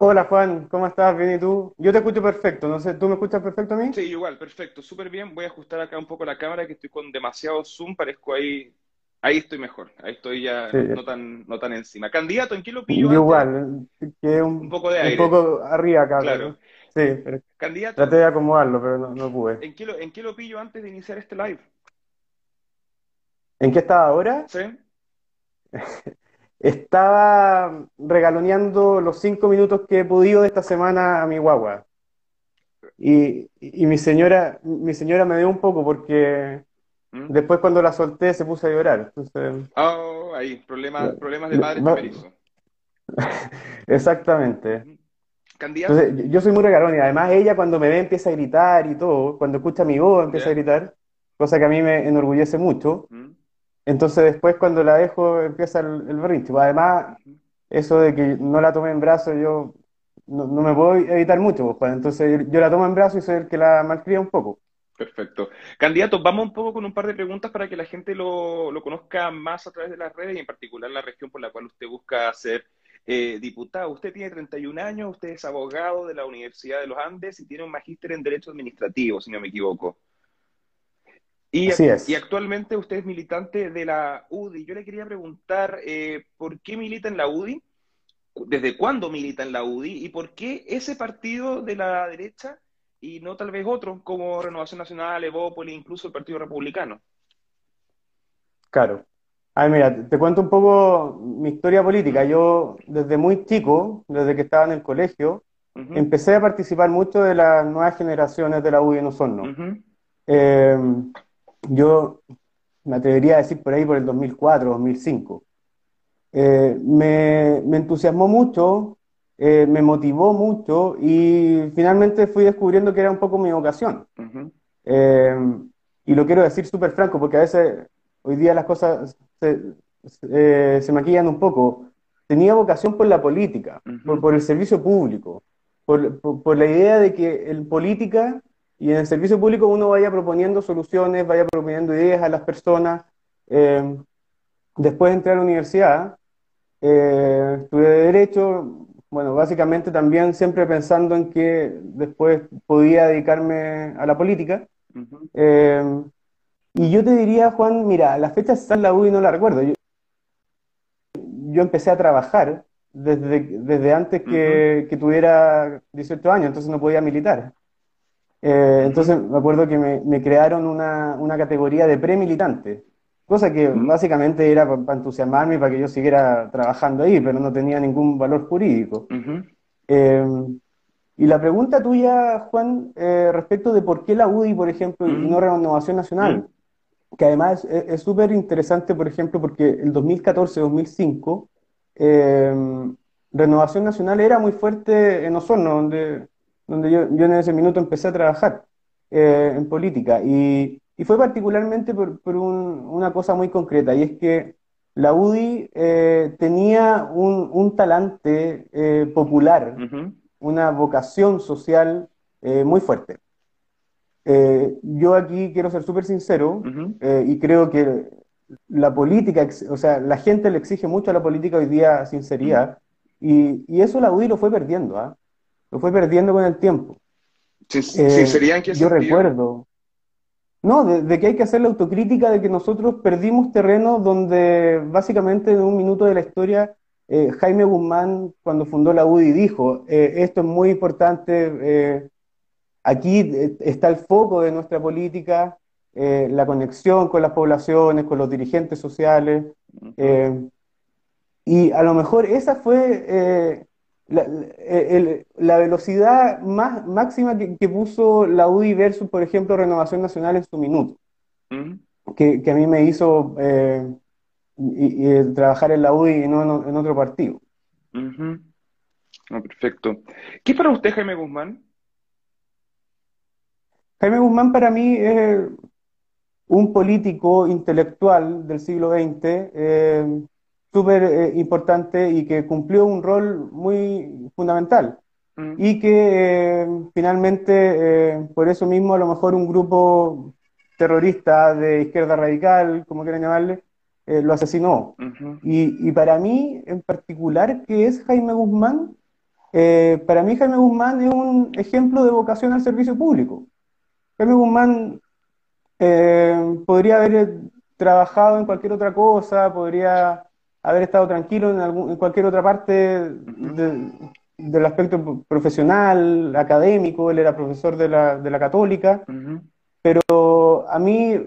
Hola Juan, ¿cómo estás? Bien, ¿y tú? Yo te escucho perfecto, no sé, ¿tú me escuchas perfecto a mí? Sí, igual, perfecto, súper bien. Voy a ajustar acá un poco la cámara, que estoy con demasiado zoom, parezco ahí, ahí estoy mejor, ahí estoy ya Sí, no, tan, no tan encima. Candidato, ¿en qué lo pillo igual, que Un un, poco de un aire, poco arriba acá, pero claro. sí, pero traté Candidato, de acomodarlo, pero no, no pude. ¿en qué lo, en qué lo pillo antes de iniciar este live? ¿En qué estaba ahora? ¿Sí? Estaba regaloneando los cinco minutos que he podido esta semana a mi guagua. Y, y mi señora, mi señora me dio un poco porque ¿Mm? después cuando la solté se puso a llorar. Entonces, Oh, ahí, problemas, problemas de va- primerizos. exactamente. Entonces, yo soy muy regalón y además ella cuando me ve empieza a gritar y todo, cuando escucha mi voz empieza a gritar, cosa que a mí me enorgullece mucho. ¿Mm? Entonces después cuando la dejo empieza el, el. Pues, además, eso de que no la tome en brazos, yo no, no me puedo evitar mucho, pues, pues. Entonces yo, la tomo en brazos y soy el que la malcría un poco. Perfecto. Candidato, vamos un poco con un par de preguntas para que la gente lo, lo conozca más a través de las redes y en particular la región por la cual usted busca ser eh, diputado. Usted tiene 31 años, usted es abogado de la Universidad de los Andes y tiene un magíster en Derecho Administrativo, si no me equivoco. Y, Así y es. actualmente usted es militante de la UDI. Yo le quería preguntar, eh, ¿por qué milita en la UDI? ¿Desde cuándo milita en la UDI? ¿Y por qué ese partido de la derecha y no tal vez otro, como Renovación Nacional, Evópolis, incluso el Partido Republicano? Claro. Ay, mira, te, cuento un poco mi historia política. Yo desde muy chico, desde que estaba en el colegio, empecé a participar mucho de las nuevas generaciones de la UDI en Osorno. Eh, yo me atrevería a decir por ahí por el 2004, 2005. Eh, me, me entusiasmó mucho, eh, me motivó mucho y finalmente fui descubriendo que era un poco mi vocación. Eh, y lo quiero decir súper franco porque a veces hoy día las cosas se, se- se maquillan un poco. Tenía vocación por la política, por, por el servicio público, por, por- por la idea de que en política y en el servicio público uno vaya proponiendo soluciones, vaya proponiendo ideas a las personas. Eh, después entré a la universidad, eh, estudié Derecho, bueno, básicamente también siempre pensando en que después podía dedicarme a la política. Eh, y yo te diría, Juan, mira, la fecha exacta de la UDI no la recuerdo. Yo, yo empecé a trabajar desde, desde antes que, que tuviera 18 años, entonces no podía militar. Eh, entonces me acuerdo que me, me crearon una, una categoría de premilitante, cosa que básicamente era para entusiasmarme y para que yo siguiera trabajando ahí, pero no tenía ningún valor jurídico. Eh, y la pregunta tuya, Juan, eh, respecto de por qué la UDI, por ejemplo, y no Renovación Nacional, que además es súper interesante, por ejemplo, porque el 2014-2005, eh, Renovación Nacional era muy fuerte en Osorno, donde, donde yo, yo en ese minuto empecé a trabajar eh, en política. Y, y fue particularmente por, por un- una cosa muy concreta, y es que la UDI eh, tenía un, un talante eh, popular, una vocación social muy fuerte. Yo aquí quiero ser súper sincero y creo que la política, o sea, la gente le exige mucho a la política hoy día sinceridad y, y eso la UDI lo fue perdiendo, ¿ah? Lo fue perdiendo con el tiempo. Sin- Eh, ¿Sinceridad en qué yo sentido? recuerdo, no, de, de que hay que hacer la autocrítica de que nosotros perdimos terreno donde básicamente en un minuto de la historia eh, Jaime Guzmán cuando fundó la UDI dijo, eh, esto es muy importante, eh, Aquí está el foco de nuestra política, la conexión con las poblaciones, con los dirigentes sociales, y a lo mejor esa fue la, el- la velocidad más máxima que, que puso la UDI versus, por ejemplo, Renovación Nacional en su minuto, ujú, que, que a mí me hizo eh, y- y, eh, trabajar en la UDI y no en, en otro partido. ujú. Ah, perfecto. ¿Qué es para usted, Jaime Guzmán? Jaime Guzmán para mí es un político intelectual del siglo XX, eh, súper eh, importante y que cumplió un rol muy fundamental. Mm, Y que eh, finalmente, eh, por eso mismo, a lo mejor un grupo terrorista de izquierda radical, como quieran llamarle, lo asesinó. Y, y para mí, en particular, que es Jaime Guzmán, para mí Jaime Guzmán es un ejemplo de vocación al servicio público. Jaime Guzmán podría haber trabajado en cualquier otra cosa, podría haber estado tranquilo en, algún, en cualquier otra parte del aspecto profesional, académico, él era profesor de la, de la católica, pero a mí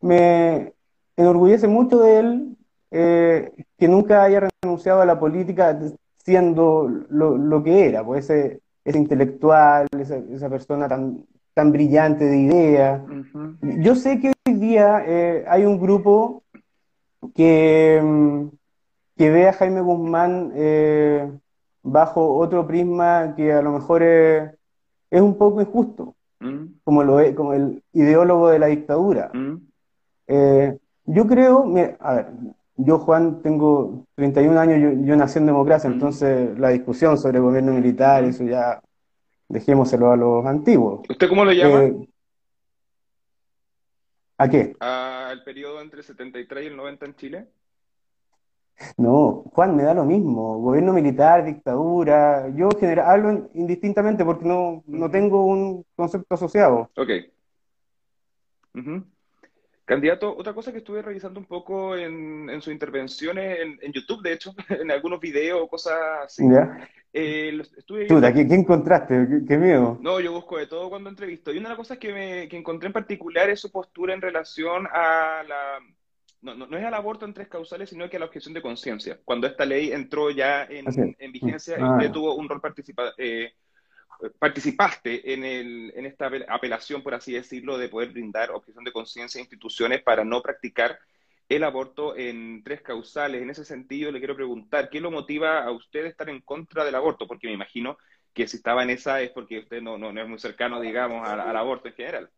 me enorgullece mucho de él eh, que nunca haya renunciado a la política siendo lo, lo que era, pues ese, ese intelectual, esa, esa, persona tan, tan brillante de idea. Yo sé que hoy día eh, hay un grupo que, mm, que ve a Jaime Guzmán eh, bajo otro prisma que a lo mejor es, es un poco injusto, mm. como, lo es, como el ideólogo de la dictadura. Mm. Eh, yo creo, a ver, yo Juan tengo 31 años, yo, yo nací en democracia, entonces la discusión sobre el gobierno militar, eso ya dejémoselo a los antiguos. ¿Usted cómo lo llama? Eh, ¿A qué? ¿Al periodo entre el 73 y el 90 en Chile? No, Juan, me da lo mismo. Gobierno militar, dictadura. Yo general, hablo indistintamente porque no, no tengo un concepto asociado. Ok. Candidato, otra cosa que estuve revisando un poco en, en sus intervenciones en, YouTube, de hecho, en algunos videos o cosas así. Eh, estuve ¿qué, encontraste? ¿Qué, miedo? No, yo busco de todo cuando entrevisto. Y una de las cosas que, me, que encontré en particular es su postura en relación a la... No, no, es al aborto en tres causales, sino que a la objeción de conciencia. Cuando esta ley entró ya en, en vigencia, ah. usted tuvo un rol participativo. Eh, participaste en, el, en esta apelación, por así decirlo, de poder brindar objeción de conciencia a instituciones para no practicar el aborto en tres causales. En ese sentido, le quiero preguntar, ¿qué lo motiva a usted a estar en contra del aborto? Porque me imagino que si estaba en esa es porque usted no, no, es muy cercano, digamos, al, aborto en general.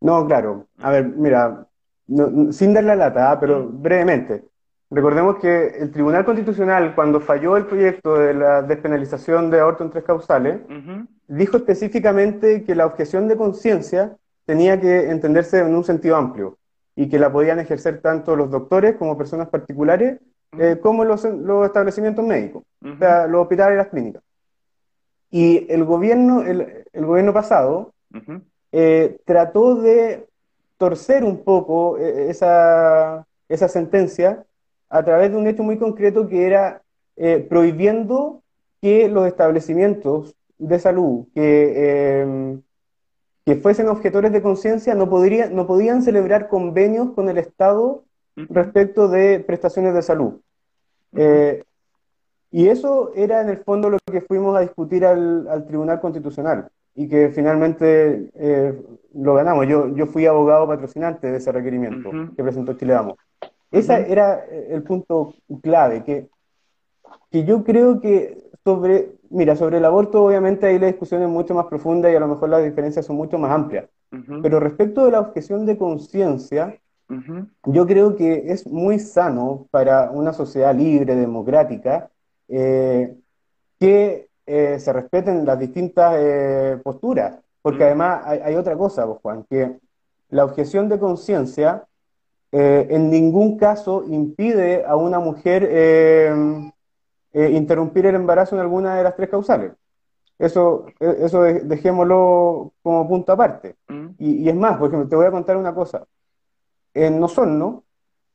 No, claro. A ver, mira, sin dar la lata, pero mm. brevemente. Recordemos que el Tribunal Constitucional, cuando falló el proyecto de la despenalización de aborto en tres causales, dijo específicamente que la objeción de conciencia tenía que entenderse en un sentido amplio y que la podían ejercer tanto los doctores como personas particulares, eh, como los, los, establecimientos médicos, o sea, los hospitales y las clínicas. Y el gobierno, el, el gobierno pasado eh, trató de torcer un poco eh, esa, esa sentencia a través de un hecho muy concreto que era eh, prohibiendo que los establecimientos de salud que, em, que fuesen objetores de conciencia no, no podían celebrar convenios con el Estado respecto de prestaciones de salud. Eh, y eso era en el fondo lo que fuimos a discutir al, Tribunal Constitucional y que finalmente eh, lo ganamos. Yo, yo fui abogado patrocinante de ese requerimiento que presentó Chile Vamos. Ese era eh, el punto clave, que, que yo creo que sobre, mira, sobre el aborto obviamente ahí la discusión es mucho más profunda y a lo mejor las diferencias son mucho más amplias. Pero respecto de la objeción de conciencia, yo creo que es muy sano para una sociedad libre, democrática, eh, que eh, se respeten las distintas posturas. Porque además hay, hay, otra cosa, vos, Juan, que la objeción de conciencia eh, en ningún caso impide a una mujer eh, eh, interrumpir el embarazo en alguna de las tres causales. Eso, eso dejémoslo como punto aparte. Mm. Y, es más, por ejemplo, te voy a contar una cosa. En Osorno,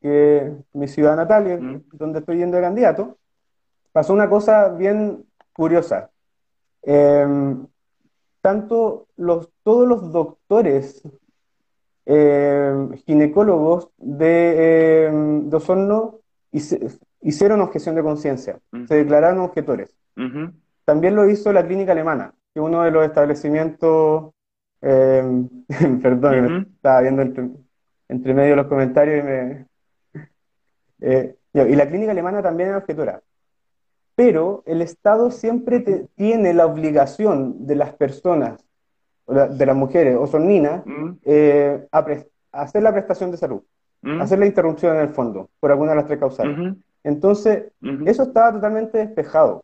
que mi ciudad natal, mm. donde estoy yendo de candidato, pasó una cosa bien curiosa. Em, tanto los, todos los doctores eh, ginecólogos de, eh, Osorno hicieron objeción de conciencia, se declararon objetores. También lo hizo la clínica alemana, que uno de los establecimientos, eh, perdón, estaba viendo entre, medio los comentarios y me... Eh, y la clínica alemana también es objetora. Pero el Estado siempre tiene la obligación de las personas de las mujeres o son mm. eh, a, hacer la prestación de salud, mm. hacer la interrupción en el fondo, por alguna de las tres causales. Entonces, eso estaba totalmente despejado.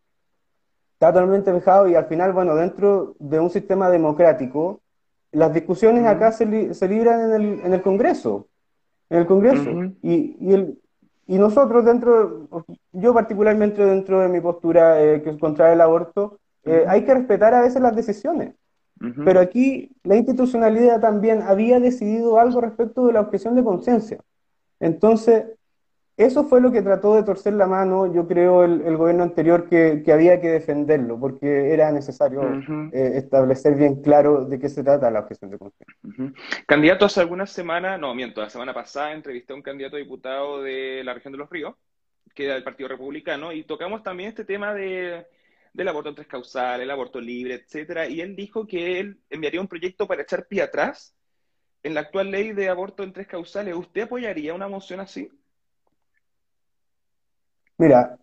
Estaba totalmente despejado y al final, bueno, dentro de un sistema democrático, las discusiones acá se, se, libran en el, en el Congreso. En el Congreso. y, y, el, y nosotros dentro, yo particularmente dentro de mi postura eh, que es contra el aborto, eh, hay que respetar a veces las decisiones. Pero aquí la institucionalidad también había decidido algo respecto de la objeción de conciencia. Entonces, eso fue lo que trató de torcer la mano, yo creo, el, gobierno anterior, que, había que defenderlo, porque era necesario eh, establecer bien claro de qué se trata la objeción de conciencia. Candidato, hace algunas semanas, no, miento, la semana pasada entrevisté a un candidato a diputado de la región de Los Ríos, que era del Partido Republicano, y tocamos también este tema de, del aborto en tres causales, el aborto libre, etcétera, y él dijo que él enviaría un proyecto para echar pie atrás en la actual ley de aborto en tres causales. ¿Usted apoyaría una moción así? Mira,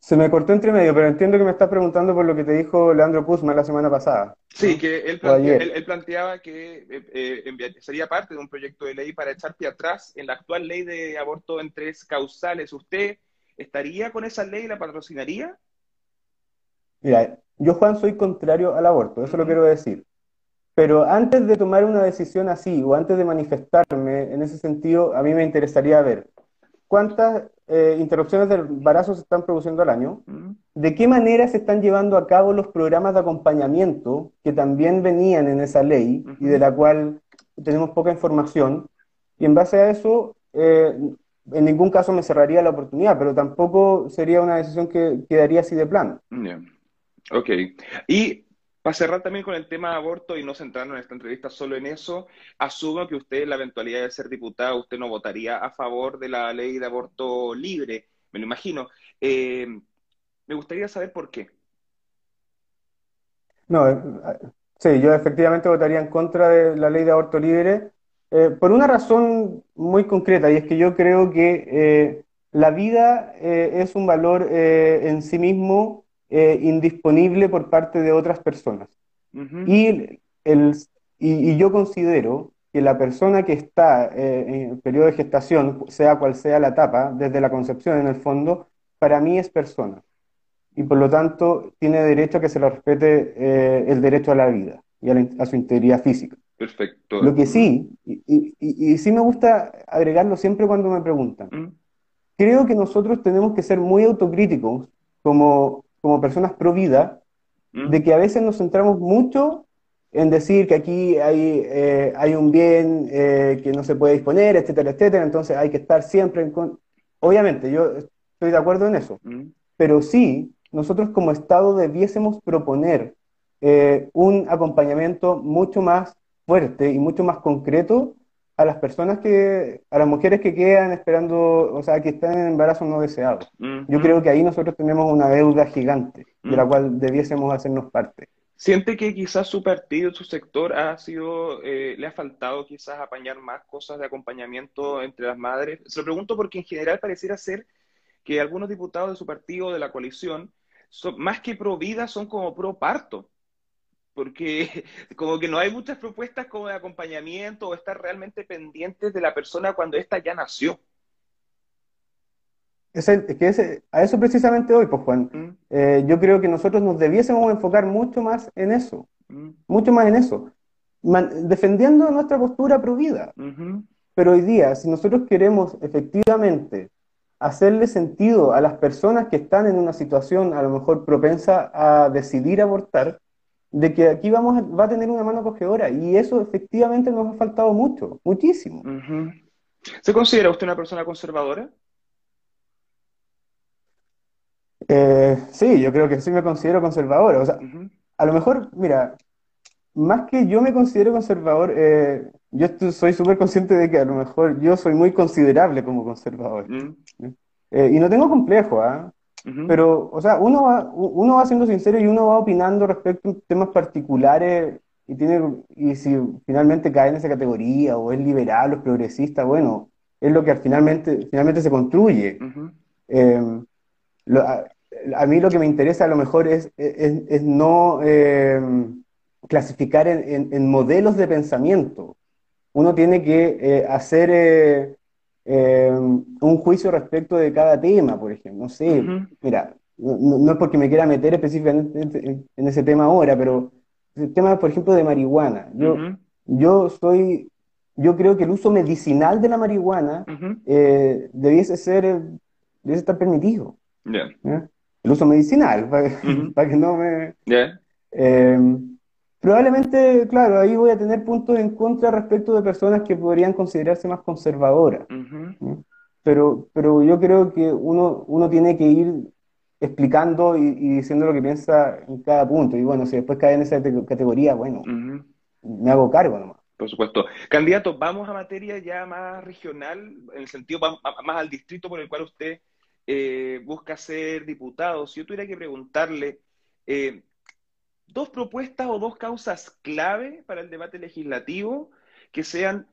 se me cortó entre medio, pero entiendo que me estás preguntando por lo que te dijo Leandro Kuzma la semana pasada. Sí, que él, planteaba que eh, eh, sería parte de un proyecto de ley para echar pie atrás en la actual ley de aborto en tres causales. ¿Usted estaría con esa ley y la patrocinaría? Mira, yo Juan soy contrario al aborto, eso lo quiero decir. Pero antes de tomar una decisión así o antes de manifestarme en ese sentido, a mí me interesaría ver cuántas eh, interrupciones del embarazo se están produciendo al año, mm. de qué manera se están llevando a cabo los programas de acompañamiento que también venían en esa ley y de la cual tenemos poca información, y en base a eso, eh, en ningún caso me cerraría la oportunidad, pero tampoco sería una decisión que quedaría así de plano. Ok. Y para cerrar también con el tema de aborto y no centrarnos en esta entrevista solo en eso, asumo que usted, en la eventualidad de ser diputado, usted no votaría a favor de la ley de aborto libre, me lo imagino. Eh, me gustaría saber por qué. No, eh, sí, yo efectivamente votaría en contra de la ley de aborto libre eh, por una razón muy concreta, y es que yo creo que la vida es un valor en sí mismo eh, indisponible por parte de otras personas. y, el, y, yo considero que la persona que está eh, en el periodo de gestación, sea cual sea la etapa, desde la concepción en el fondo, para mí es persona. Y por lo tanto tiene derecho a que se le respete eh, el derecho a la vida y a, su integridad física. Perfecto. Lo que sí, y, y, sí me gusta agregarlo siempre cuando me preguntan, creo que nosotros tenemos que ser muy autocríticos como como personas pro vida, mm. de que a veces nos centramos mucho en decir que aquí hay, eh, hay un bien eh, que no se puede disponer, etcétera, etcétera, entonces hay que estar siempre en... Obviamente, yo estoy de acuerdo en eso, mm. pero sí, nosotros como Estado debiésemos proponer eh, un acompañamiento mucho más fuerte y mucho más concreto a las personas que, a las mujeres que quedan esperando, o sea, que están en embarazo no deseado. Yo creo que ahí nosotros tenemos una deuda gigante de la cual debiésemos hacernos parte. ¿Siente que quizás su partido, su sector ha sido, eh, le ha faltado quizás apañar más cosas de acompañamiento entre las madres? Se lo pregunto porque en general pareciera ser que algunos diputados de su partido, de la coalición, son, más que pro vida, son como pro parto porque como que no hay muchas propuestas como de acompañamiento o estar realmente pendientes de la persona cuando ésta ya nació. Es, que a eso precisamente hoy, pues Juan, mm. eh, yo creo que nosotros nos debiésemos enfocar mucho más en eso, mm. mucho más en eso, defendiendo nuestra postura pro vida. Pero hoy día, si nosotros queremos efectivamente hacerle sentido a las personas que están en una situación a lo mejor propensa a decidir abortar, de que aquí vamos va a tener una mano cogedora y eso efectivamente nos ha faltado mucho, muchísimo. ¿Se considera usted una persona conservadora? Eh, sí, yo creo que sí me considero conservador. O sea, a lo mejor, mira, más que yo me considero conservador, eh, yo soy súper consciente de que a lo mejor yo soy muy considerable como conservador. Eh, y no tengo complejo, ¿ah? Pero, o sea, uno va, uno va siendo sincero y uno va opinando respecto a temas particulares y, tiene, y si finalmente cae en esa categoría o es liberal o es progresista, bueno, es lo que finalmente, finalmente se construye. Em, a, mí lo que me interesa a lo mejor es, es, no em, clasificar en, modelos de pensamiento. Uno tiene que eh, hacer eh, eh, un juicio respecto de cada tema, por ejemplo. No sé, mira, no, es porque me quiera meter específicamente en, ese tema ahora, pero el tema, por ejemplo, de marihuana. Yo, yo soy yo creo que el uso medicinal de la marihuana Ujú. eh, debiese ser, eh, debiese estar permitido. Ya. ¿ya? El uso medicinal, para, que no me... Ya. Probablemente, claro, ahí voy a tener puntos en contra respecto de personas que podrían considerarse más conservadoras. Pero, pero yo creo que uno, uno tiene que ir explicando y, y diciendo lo que piensa en cada punto. Y bueno, si después cae en esa te- categoría, bueno, me hago cargo nomás. Por supuesto. Candidato, vamos a materia ya más regional, en el sentido más al distrito por el cual usted eh, busca ser diputado. Si yo tuviera que preguntarle eh, dos propuestas o dos causas clave para el debate legislativo que sean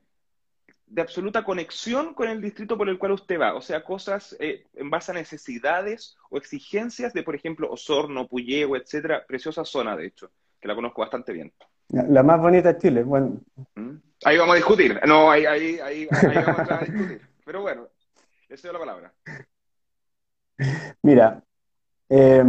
de absoluta conexión con el distrito por el cual usted va, o sea, cosas eh, en base a necesidades o exigencias de, por ejemplo, Osorno, Puyehue, etcétera, preciosa zona, de hecho, que la conozco bastante bien. La, más bonita de Chile, bueno, ¿Mm? Ahí vamos a discutir. No, ahí, ahí, ahí, ahí vamos a discutir. Pero bueno, le cedo la palabra. mira, eh,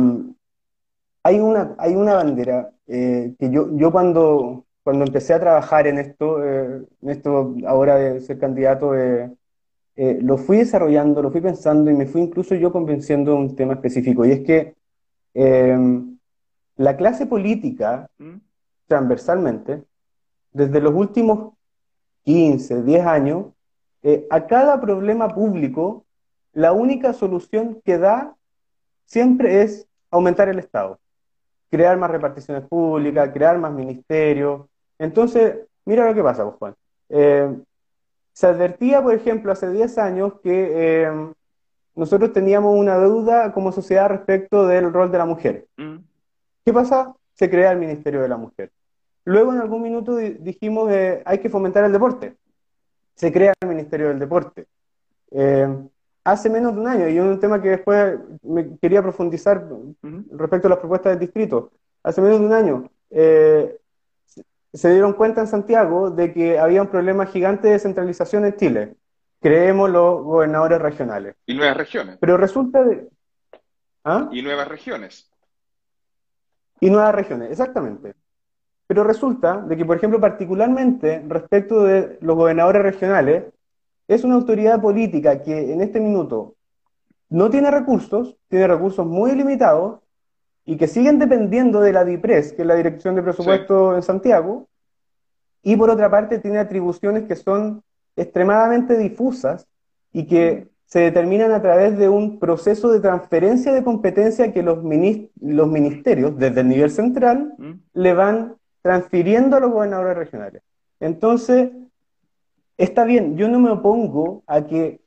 hay una, hay una bandera eh, que yo, yo cuando, cuando empecé a trabajar en esto, eh, en esto ahora de ser candidato, eh, eh, lo fui desarrollando, lo fui pensando y me fui incluso yo convenciendo de un tema específico. Y es que eh, la clase política, ¿Mm? transversalmente, desde los últimos 15, 10 años, eh, a cada problema público, la única solución que da siempre es aumentar el Estado, crear más reparticiones públicas, crear más ministerios. Entonces, mira lo que pasa, pues, Juan. Eh, se advertía, por ejemplo, hace 10 años que eh, nosotros teníamos una deuda como sociedad respecto del rol de la mujer. ¿Mm? ¿Qué pasa? Se crea el Ministerio de la Mujer. Luego en algún minuto di- dijimos eh, hay que fomentar el deporte. Se crea el Ministerio del Deporte. Eh, hace menos de un año, y un tema que después me quería profundizar respecto a las propuestas del distrito. Hace menos de un año eh, se- se dieron cuenta en Santiago de que había un problema gigante de descentralización en Chile. Creemos los gobernadores regionales. Y nuevas regiones. Pero resulta de... ¿Ah? Y nuevas regiones. Y nuevas regiones, exactamente. Pero resulta de que, por ejemplo, particularmente respecto de los gobernadores regionales, es una autoridad política que en este minuto no tiene recursos, tiene recursos muy limitados y que siguen dependiendo de la DIPRES, que es la Dirección de Presupuesto en Santiago, y por otra parte tiene atribuciones que son extremadamente difusas y que se determinan a través de un proceso de transferencia de competencia que los, los ministerios, desde el nivel central, ¿Mm? le van transfiriendo a los gobernadores regionales. Entonces, está bien, yo no me opongo a que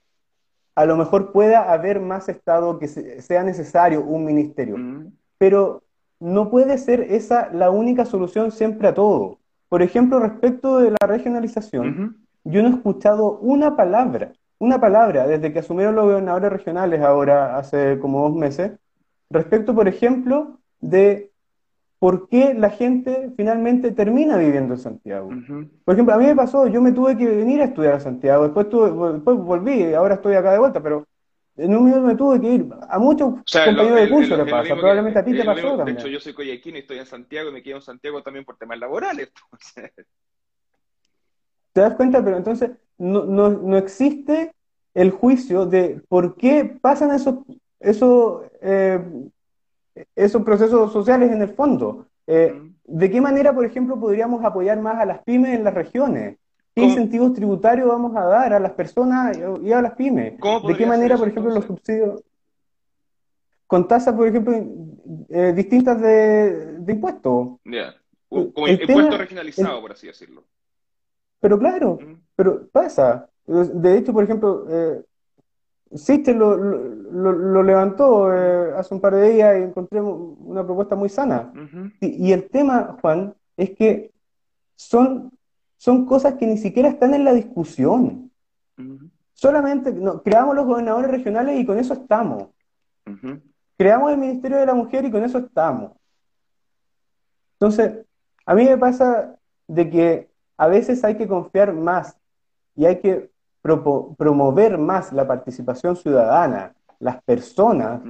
a lo mejor pueda haber más Estado, que se- sea necesario un ministerio, ¿Mm? pero no puede ser esa la única solución siempre a todo. Por ejemplo, respecto de la regionalización, yo no he escuchado una palabra, una palabra desde que asumieron los gobernadores regionales ahora hace como dos meses, respecto, por ejemplo, de por qué la gente finalmente termina viviendo en Santiago. Por ejemplo, a mí me pasó, yo me tuve que venir a estudiar a Santiago, después, tuve- después volví, y ahora estoy acá de vuelta, pero en un minuto me tuve que ir. A muchos O sea, compañeros lo- de curso le pasa, que- probablemente a ti te pasó mismo- también. De hecho, yo soy coyaquino y estoy en Santiago y me quedo en Santiago también por temas laborales. entonces. ¿Te das cuenta? Pero entonces no, no, no existe el juicio de por qué pasan esos, esos, eh, esos procesos sociales en el fondo. Eh. ¿de qué manera, por ejemplo, podríamos apoyar más a las pymes en las regiones? ¿Qué ¿Cómo? incentivos tributarios vamos a dar a las personas y a las pymes? ¿Cómo ¿De qué manera, por ejemplo, los subsidios con tasas, por ejemplo, eh, distintas de, de impuestos? Ya. U- Como El impuesto tema- regionalizado, el- por así decirlo. Pero claro. Pero pasa. De hecho, por ejemplo, eh, Sister lo, lo, lo- levantó eh, hace un par de días y encontré una propuesta muy sana. Y, y el tema, Juan, es que son, son cosas que ni siquiera están en la discusión. Solamente no, creamos los gobernadores regionales y con eso estamos. Creamos el Ministerio de la Mujer y con eso estamos. Entonces, a mí me pasa de que a veces hay que confiar más y hay que promover más la participación ciudadana, las personas,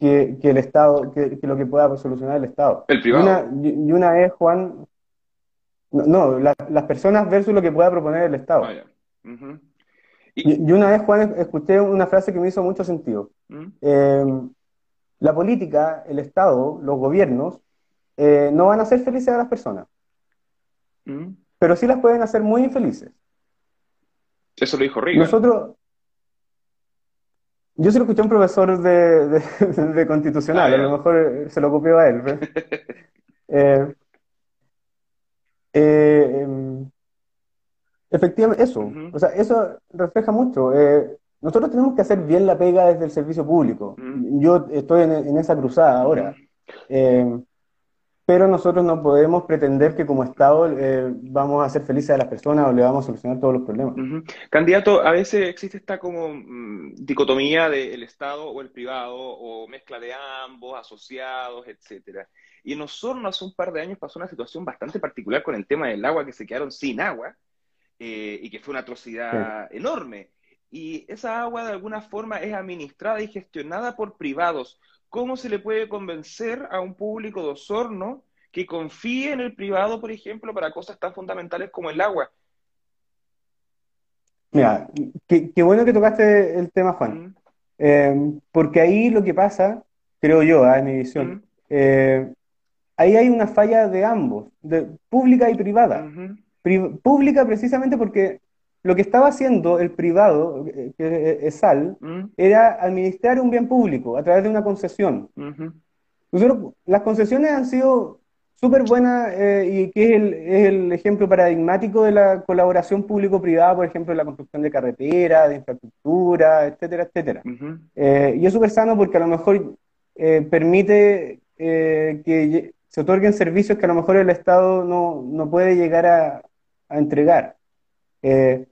que, que el Estado, que, que lo que pueda solucionar el Estado. El Y una, y una vez, Juan, No, no, la- las personas versus lo que pueda proponer el Estado. Ah. Y, Y, y una vez, Juan, escuché una frase que me hizo mucho sentido. Eh, la política, el Estado, los gobiernos, eh, no van a hacer felices a las personas, pero sí las pueden hacer muy infelices. Eso lo dijo Reagan. Nosotros, yo se lo escuché a un profesor de, de- de constitucional, Ah, a lo mejor eh, se lo copió a él. Eh, eh, em, efectivamente, eso, o sea, eso refleja mucho. Eh, nosotros tenemos que hacer bien la pega desde el servicio público. Yo estoy en, en esa cruzada ahora. Pero nosotros no podemos pretender que como Estado eh, vamos a hacer felices a las personas o le vamos a solucionar todos los problemas. Ujú. Candidato, a veces existe esta como mm, dicotomía del Estado o el privado, o mezcla de ambos, asociados, etcétera. Y en Osorno hace un par de años pasó una situación bastante particular con el tema del agua, que se quedaron sin agua, eh, y que fue una atrocidad enorme. Y esa agua de alguna forma es administrada y gestionada por privados. ¿Cómo se le puede convencer a un público de Osorno que confíe en el privado, por ejemplo, para cosas tan fundamentales como el agua? Mira, qué, qué bueno que tocaste el tema, Juan. Mm, Eh, porque ahí lo que pasa, creo yo, ah, en mi visión, mm, eh, ahí hay una falla de ambos, de pública y privada. Pri- pública precisamente porque lo que estaba haciendo el privado, eh, que es SAL, mm, era administrar un bien público a través de una concesión. Nosotros, las concesiones han sido súper buenas eh, y que es el, es el ejemplo paradigmático de la colaboración público-privada, por ejemplo, en la construcción de carreteras, de infraestructura, etcétera, etcétera. Eh, y es súper sano porque a lo mejor eh, permite eh, que se otorguen servicios que a lo mejor el Estado no, no puede llegar a, a entregar. Eh,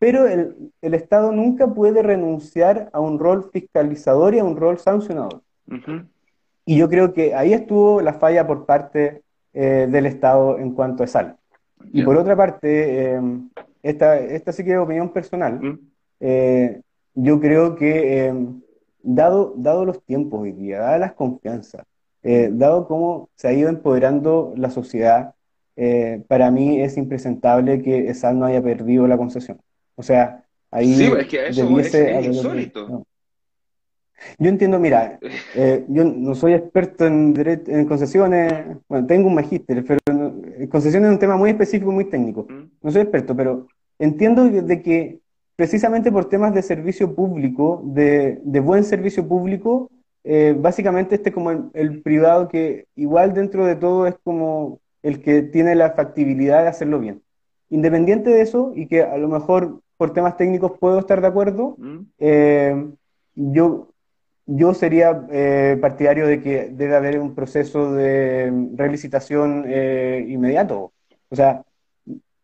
pero el, el Estado nunca puede renunciar a un rol fiscalizador y a un rol sancionador. Y yo creo que ahí estuvo la falla por parte eh, del Estado en cuanto a sal. Y por otra parte, eh, esta, esta sí que es opinión personal, eh, yo creo que eh, dado, dado los tiempos hoy día, dadas las confianzas, eh, dado cómo se ha ido empoderando la sociedad, para mí es impresentable que ESAL no haya perdido la concesión. O sea, ahí Sí, es que eso es, debiese es haber- insólito. no. Yo entiendo, mira, eh, yo no soy experto en, concesiones, bueno, tengo un magíster, pero no- concesiones es un tema muy específico muy técnico. Mm, No soy experto, pero entiendo de de que precisamente por temas de servicio público, de, de buen servicio público, eh, básicamente este es como el, el privado que igual dentro de todo es como el que tiene la factibilidad de hacerlo bien. Independiente de eso, y que a lo mejor por temas técnicos puedo estar de acuerdo, mm, eh, yo, yo sería eh, partidario de que debe haber un proceso de relicitación eh, inmediato. O sea,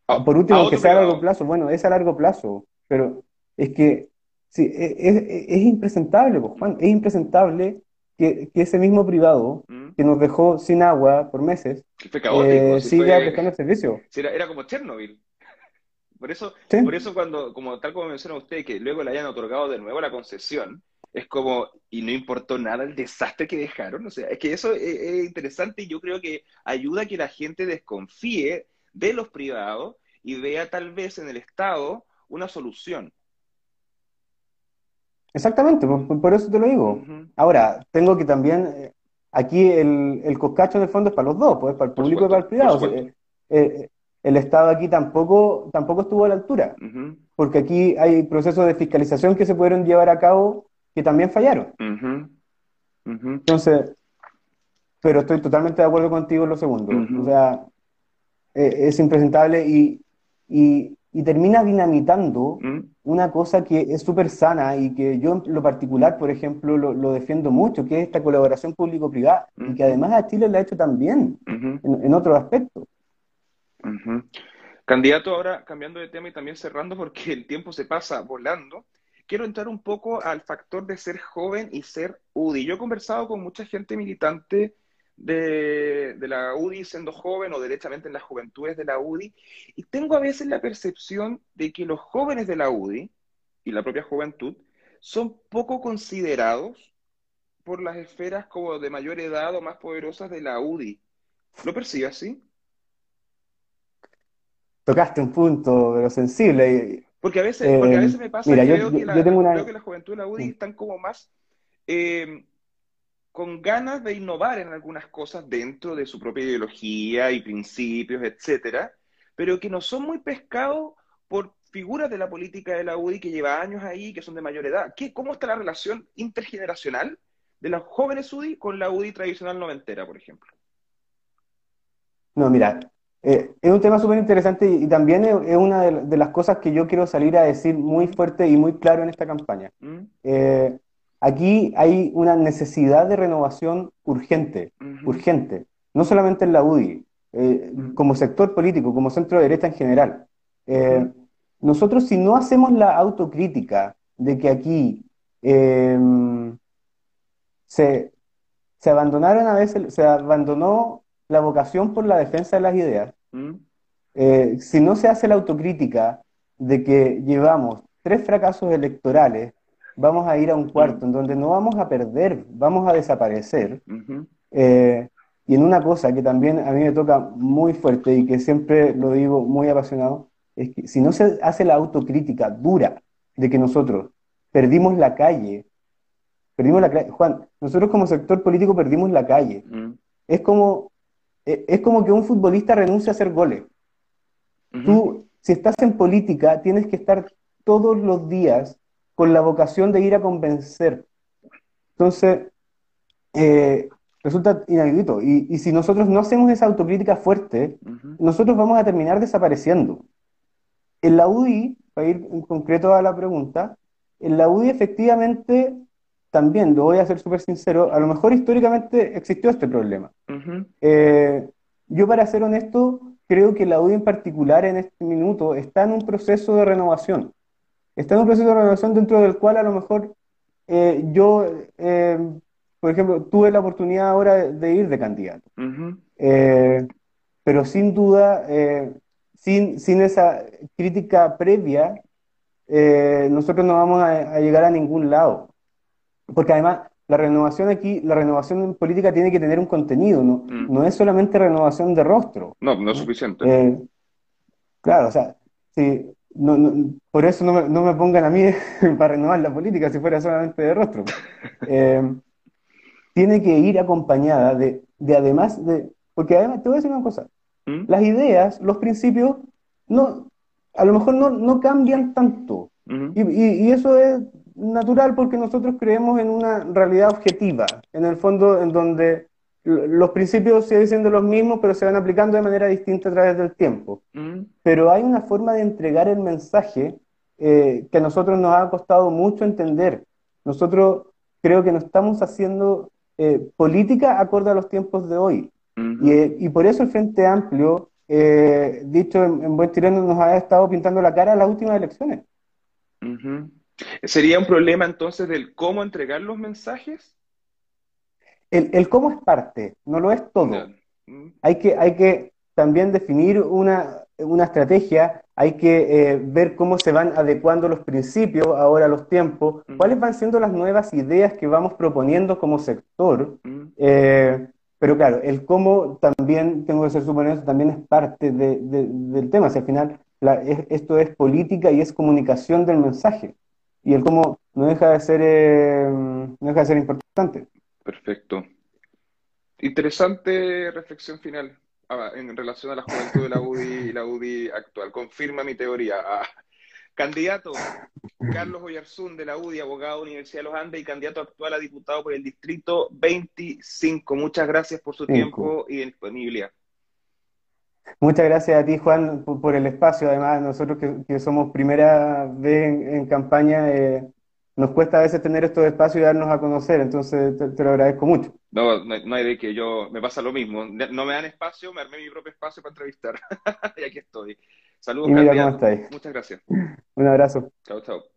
A- por último, otro sea a largo plazo, bueno, es a largo plazo, pero es que sí, e- es, es- es impresentable, pues, Juan, es impresentable que, que ese mismo privado Mm, que nos dejó sin agua por meses que caótico, eh, siga fue- prestando el servicio. era, era como Chernobyl. Por eso, Sí. por eso cuando, como tal como menciona usted, que luego le hayan otorgado de nuevo la concesión, es como, y no importó nada el desastre que dejaron. O sea, es que eso es, es interesante y yo creo que ayuda a que la gente desconfíe de los privados y vea tal vez en el Estado una solución. Exactamente, por, eso te lo digo. Ahora, tengo que también, eh, aquí el, el coscacho en el fondo es para los dos, pues para el público y para el privado. eh, eh, el Estado aquí tampoco, tampoco estuvo a la altura, porque aquí hay procesos de fiscalización que se pudieron llevar a cabo que también fallaron. Entonces, pero estoy totalmente de acuerdo contigo en lo segundo. O sea, eh, es impresentable y, y, y termina dinamitando una cosa que es súper sana y que yo en lo particular, por ejemplo, lo, lo defiendo mucho, que es esta colaboración público-privada y que además a Chile le ha hecho también en, en otros aspectos. Candidato, ahora cambiando de tema y también cerrando porque el tiempo se pasa volando, quiero entrar un poco al factor de ser joven y ser UDI. Yo he conversado con mucha gente militante de, de la UDI siendo joven o derechamente en las juventudes de la UDI y tengo a veces la percepción de que los jóvenes de la UDI y la propia juventud son poco considerados por las esferas como de mayor edad o más poderosas de la UDI. ¿Lo percibe así? Tocaste un punto pero sensible. Porque a veces, porque a veces me pasa mira, que yo, veo yo- que la, yo tengo una... veo que la juventud de la UDI están como más eh, con ganas de innovar en algunas cosas dentro de su propia ideología y principios, etcétera, pero que no son muy pescados por figuras de la política de la UDI que lleva años ahí, que son de mayor edad. ¿Qué, ¿Cómo está la relación intergeneracional de los jóvenes UDI con la UDI tradicional noventera, por ejemplo? No, mira, eh, es un tema súper interesante y, y también es, es una de, de las cosas que yo quiero salir a decir muy fuerte y muy claro en esta campaña. ¿Mm? Eh, aquí hay una necesidad de renovación urgente, urgente, no solamente en la UDI, eh, Mm. como sector político, como centro derecha en general. Nosotros si no hacemos la autocrítica de que aquí eh, se, se abandonaron a veces, se abandonó la vocación por la defensa de las ideas, ¿Mm? eh, si no se hace la autocrítica de que llevamos tres fracasos electorales, vamos a ir a un cuarto en donde no vamos a perder, vamos a desaparecer. Eh, y en una cosa que también a mí me toca muy fuerte y que siempre lo digo muy apasionado, es que si no se hace la autocrítica dura de que nosotros perdimos la calle, perdimos la calle, Juan, nosotros como sector político perdimos la calle. ¿Mm? Es como, es como que un futbolista renuncia a hacer goles. Tú, si estás en política, tienes que estar todos los días con la vocación de ir a convencer. Entonces, eh, resulta inaudito. Y, y si nosotros no hacemos esa autocrítica fuerte, nosotros vamos a terminar desapareciendo. En la UDI, para ir en concreto a la pregunta, en la UDI efectivamente, también, lo voy a ser súper sincero, a lo mejor históricamente existió este problema. Eh, yo, para ser honesto, creo que la UDI en particular en este minuto está en un proceso de renovación. Está en un proceso de renovación dentro del cual a lo mejor eh, yo, eh, por ejemplo, tuve la oportunidad ahora de, de ir de candidato. Eh, pero sin duda, sin, sin esa crítica previa, nosotros no vamos a, a llegar a ningún lado. Porque además, la renovación aquí, la renovación en política tiene que tener un contenido, no, Mm. no es solamente renovación de rostro. No, no es suficiente. Eh, claro, o sea, sí, no, no- por eso no me, no me pongan a mí para renovar la política si fuera solamente de rostro. Eh, tiene que ir acompañada de, de además de, porque además te voy a decir una cosa, ¿Mm? las ideas, los principios, no, a lo mejor no, no cambian tanto. Y, y- y eso es natural porque nosotros creemos en una realidad objetiva, en el fondo en donde los principios siguen siendo los mismos, pero se van aplicando de manera distinta a través del tiempo. Pero hay una forma de entregar el mensaje eh, que a nosotros nos ha costado mucho entender. Nosotros creo que no estamos haciendo eh, política acorde a los tiempos de hoy. Y, eh, y por eso el Frente Amplio, eh, dicho en, en buen chileno, nos ha estado pintando la cara en las últimas elecciones. ¿Sería un problema entonces del cómo entregar los mensajes? El, el cómo es parte, no lo es todo. Mm. Hay que, hay que también definir una, una estrategia, hay que eh, ver cómo se van adecuando los principios ahora a los tiempos, Ujú. cuáles van siendo las nuevas ideas que vamos proponiendo como sector. Mm. Eh, pero claro, el cómo también, tengo que ser honesto, también es parte de- de- del tema. Si al final la- es- esto es política y es comunicación del mensaje. Y el cómo no deja de ser, eh, no deja de ser importante. Perfecto. Interesante reflexión final ah, en relación a la juventud de la UDI y la UDI actual. Confirma mi teoría. Ah, candidato Carlos Oyarzún de la UDI, abogado de la Universidad de los Andes y candidato actual a diputado por el Distrito 25. Muchas gracias por su Cinco. tiempo y disponibilidad. Muchas gracias a ti, Juan, por, por el espacio. Además, nosotros que, que somos primera vez en, en campaña, eh, nos cuesta a veces tener estos espacios y darnos a conocer, entonces te, te lo agradezco mucho. No, no, hay- no hay de que yo me pasa lo mismo. No me dan espacio, me armé mi propio espacio para entrevistar. y aquí estoy. Saludos, Y mira cómo estáis. Muchas gracias. Un abrazo. Chao, chao.